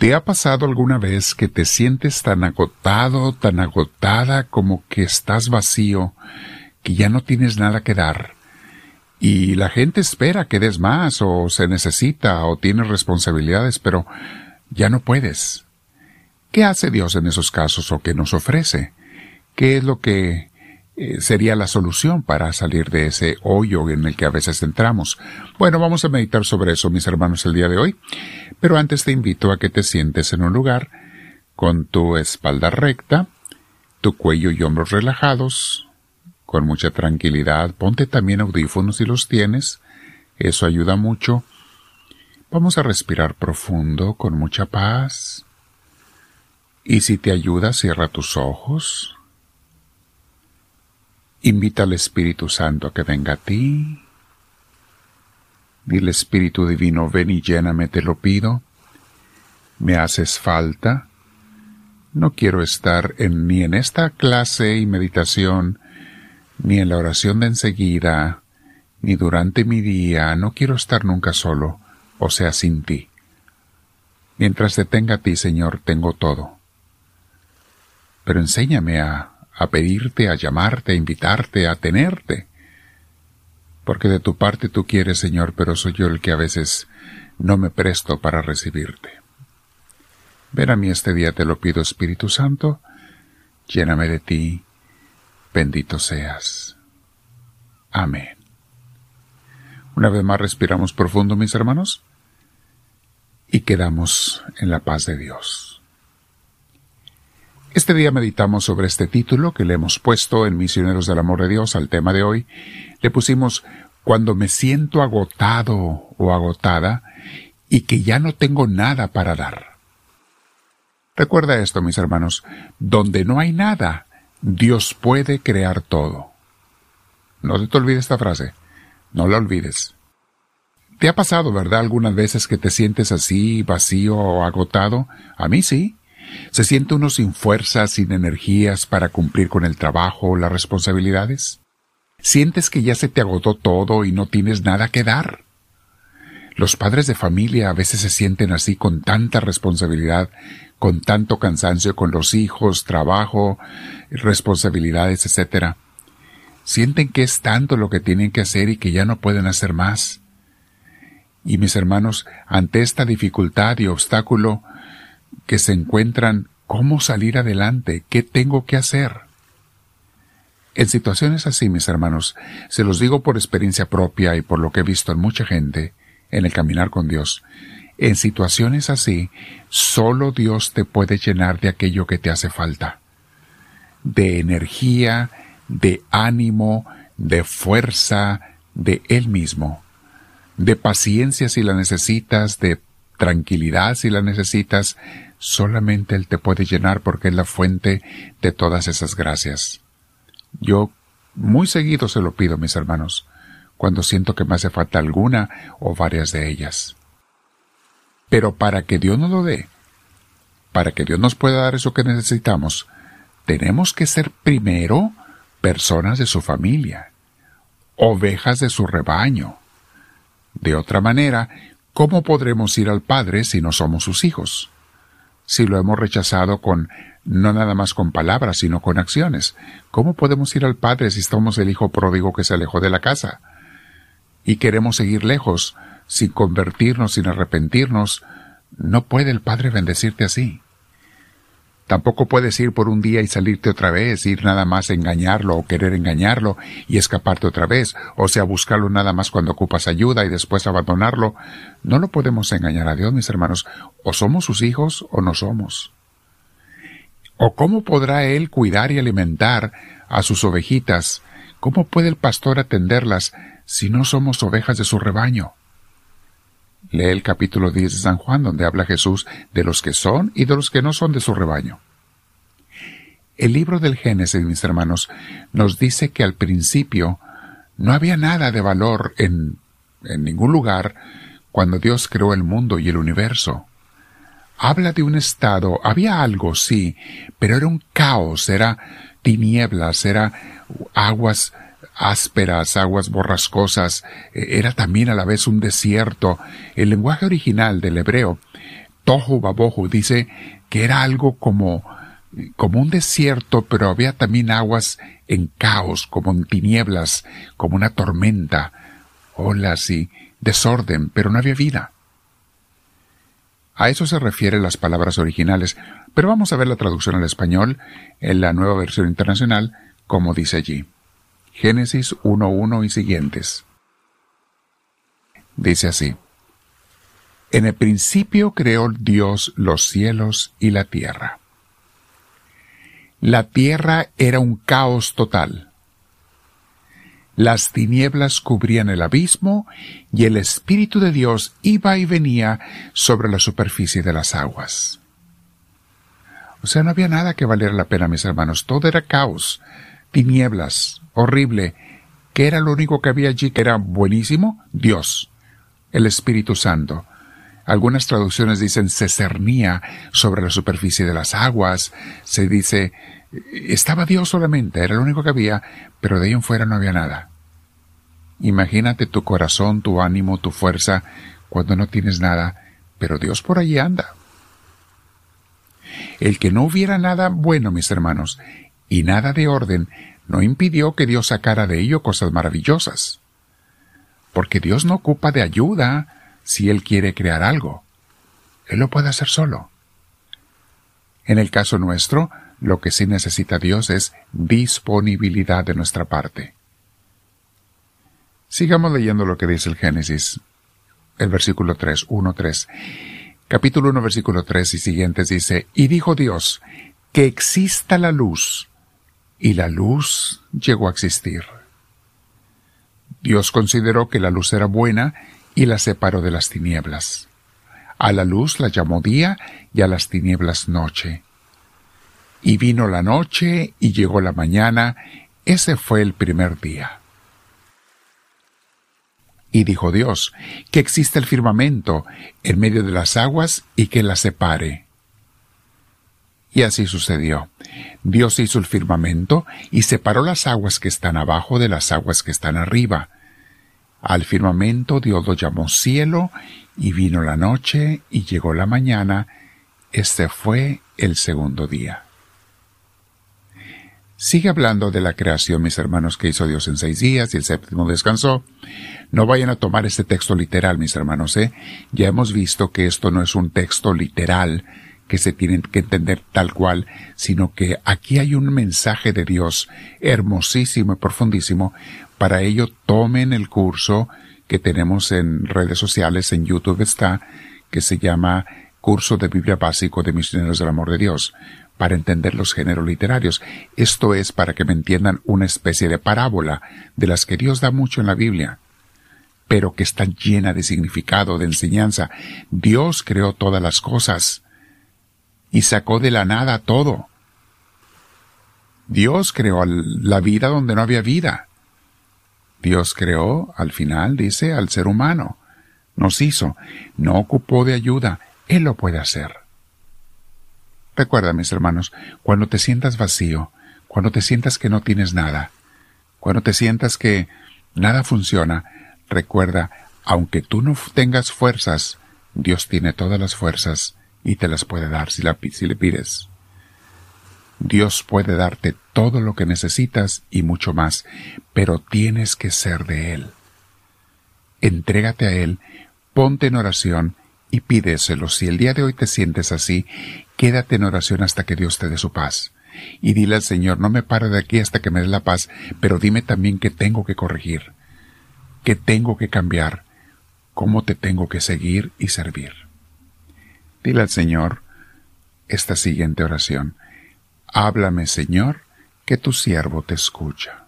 ¿Te ha pasado alguna vez que te sientes tan agotado, tan agotada como que estás vacío, que ya no tienes nada que dar? Y la gente espera que des más o se necesita o tienes responsabilidades, pero ya no puedes. ¿Qué hace Dios en esos casos o qué nos ofrece? ¿Qué es lo que eh, sería la solución para salir de ese hoyo en el que a veces entramos? Bueno, vamos a meditar sobre eso, mis hermanos, el día de hoy. Pero antes te invito a que te sientes en un lugar con tu espalda recta, tu cuello y hombros relajados, con mucha tranquilidad. Ponte también audífonos si los tienes. Eso ayuda mucho. Vamos a respirar profundo con mucha paz. Y si te ayuda, cierra tus ojos. Invita al Espíritu Santo a que venga a ti. Dile Espíritu Divino, ven y lléname, te lo pido. Me haces falta. No quiero estar en, ni en esta clase y meditación ni en la oración de enseguida, ni durante mi día, no quiero estar nunca solo, o sea, sin ti. Mientras te tenga a ti, Señor, tengo todo. Pero enséñame a, a pedirte, a llamarte, a invitarte, a tenerte. Porque de tu parte tú quieres, Señor, pero soy yo el que a veces no me presto para recibirte. Ven a mí este día, te lo pido, Espíritu Santo, lléname de ti, bendito seas. Amén. Una vez más respiramos profundo, mis hermanos, y quedamos en la paz de Dios. Este día meditamos sobre este título que le hemos puesto en Misioneros del Amor de Dios al tema de hoy. Le pusimos Cuando me siento agotado o agotada y que ya no tengo nada para dar. Recuerda esto, mis hermanos, donde no hay nada, Dios puede crear todo. No te olvides esta frase. No la olvides. ¿Te ha pasado, verdad, algunas veces que te sientes así, vacío o agotado? A mí sí. ¿Se siente uno sin fuerzas, sin energías para cumplir con el trabajo o las responsabilidades? ¿Sientes que ya se te agotó todo y no tienes nada que dar? Los padres de familia a veces se sienten así con tanta responsabilidad, con tanto cansancio con los hijos, trabajo, responsabilidades, etc. Sienten que es tanto lo que tienen que hacer y que ya no pueden hacer más. Y mis hermanos, ante esta dificultad y obstáculo que se encuentran, ¿cómo salir adelante? ¿Qué tengo que hacer? En situaciones así, mis hermanos, se los digo por experiencia propia y por lo que he visto en mucha gente en el caminar con Dios, en situaciones así, solo Dios te puede llenar de aquello que te hace falta de energía, de ánimo, de fuerza, de Él mismo, de paciencia si la necesitas, de tranquilidad si la necesitas, solamente Él te puede llenar porque es la fuente de todas esas gracias. Yo muy seguido se lo pido, mis hermanos, cuando siento que me hace falta alguna o varias de ellas. Pero para que Dios nos lo dé, para que Dios nos pueda dar eso que necesitamos, tenemos que ser primero personas de su familia, ovejas de su rebaño. De otra manera, ¿cómo podremos ir al Padre si no somos sus hijos? Si lo hemos rechazado con no nada más con palabras, sino con acciones. ¿Cómo podemos ir al Padre si somos el hijo pródigo que se alejó de la casa? Y queremos seguir lejos, sin convertirnos, sin arrepentirnos. No puede el Padre bendecirte así. Tampoco puedes ir por un día y salirte otra vez, ir nada más a engañarlo o querer engañarlo y escaparte otra vez, o sea, buscarlo nada más cuando ocupas ayuda y después abandonarlo. No lo podemos engañar a Dios, mis hermanos. O somos sus hijos o no somos. ¿O cómo podrá Él cuidar y alimentar a sus ovejitas? ¿Cómo puede el pastor atenderlas si no somos ovejas de su rebaño? Lee el capítulo 10 de San Juan, donde habla Jesús de los que son y de los que no son de su rebaño. El libro del Génesis, mis hermanos, nos dice que al principio no había nada de valor en, en ningún lugar cuando Dios creó el mundo y el universo. Habla de un estado, había algo, sí, pero era un caos, era tinieblas, era aguas ásperas, aguas borrascosas, e-, era también a la vez un desierto. El lenguaje original del hebreo tohu babohu, dice que era algo como, como un desierto, pero había también aguas en caos, como en tinieblas, como una tormenta, olas y desorden, pero no había vida. A eso se refieren las palabras originales, pero vamos a ver la traducción al español en la nueva versión internacional, como dice allí. Génesis 1.1 y siguientes. Dice así. En el principio creó Dios los cielos y la tierra. La tierra era un caos total. Las tinieblas cubrían el abismo y el Espíritu de Dios iba y venía sobre la superficie de las aguas. O sea, no había nada que valiera la pena, mis hermanos. Todo era caos, tinieblas, horrible. ¿Qué era lo único que había allí que era buenísimo? Dios, el Espíritu Santo. Algunas traducciones dicen se cernía sobre la superficie de las aguas, se dice estaba Dios solamente, era lo único que había, pero de ahí en fuera no había nada. Imagínate tu corazón, tu ánimo, tu fuerza, cuando no tienes nada, pero Dios por allí anda. El que no hubiera nada bueno, mis hermanos, y nada de orden, no impidió que Dios sacara de ello cosas maravillosas. Porque Dios no ocupa de ayuda, si Él quiere crear algo. Él lo puede hacer solo. En el caso nuestro, lo que sí necesita Dios es disponibilidad de nuestra parte. Sigamos leyendo lo que dice el Génesis, el versículo 3, 1, 3. Capítulo 1, versículo 3 y siguientes dice, Y dijo Dios, que exista la luz, y la luz llegó a existir. Dios consideró que la luz era buena y la separó de las tinieblas. A la luz la llamó día y a las tinieblas noche. Y vino la noche y llegó la mañana, ese fue el primer día. Y dijo Dios, que existe el firmamento en medio de las aguas y que las separe. Y así sucedió. Dios hizo el firmamento y separó las aguas que están abajo de las aguas que están arriba. Al firmamento Dios lo llamó cielo, y vino la noche, y llegó la mañana, este fue el segundo día. Sigue hablando de la creación, mis hermanos, que hizo Dios en seis días y el séptimo descansó. No vayan a tomar este texto literal, mis hermanos, ¿eh? Ya hemos visto que esto no es un texto literal que se tiene que entender tal cual, sino que aquí hay un mensaje de Dios hermosísimo y profundísimo para ello, tomen el curso que tenemos en redes sociales, en YouTube está, que se llama Curso de Biblia Básico de Misioneros del Amor de Dios, para entender los géneros literarios. Esto es para que me entiendan una especie de parábola de las que Dios da mucho en la Biblia, pero que está llena de significado, de enseñanza. Dios creó todas las cosas y sacó de la nada todo. Dios creó la vida donde no había vida. Dios creó, al final, dice, al ser humano. Nos hizo. No ocupó de ayuda. Él lo puede hacer. Recuerda, mis hermanos, cuando te sientas vacío, cuando te sientas que no tienes nada, cuando te sientas que nada funciona, recuerda, aunque tú no tengas fuerzas, Dios tiene todas las fuerzas y te las puede dar si, si le pides. Dios puede darte todo lo que necesitas y mucho más, pero tienes que ser de Él. Entrégate a Él, ponte en oración y pídeselo. Si el día de hoy te sientes así, quédate en oración hasta que Dios te dé su paz. Y dile al Señor, no me pare de aquí hasta que me dé la paz, pero dime también qué tengo que corregir, qué tengo que cambiar, cómo te tengo que seguir y servir. Dile al Señor esta siguiente oración. Háblame, Señor, que tu siervo te escucha.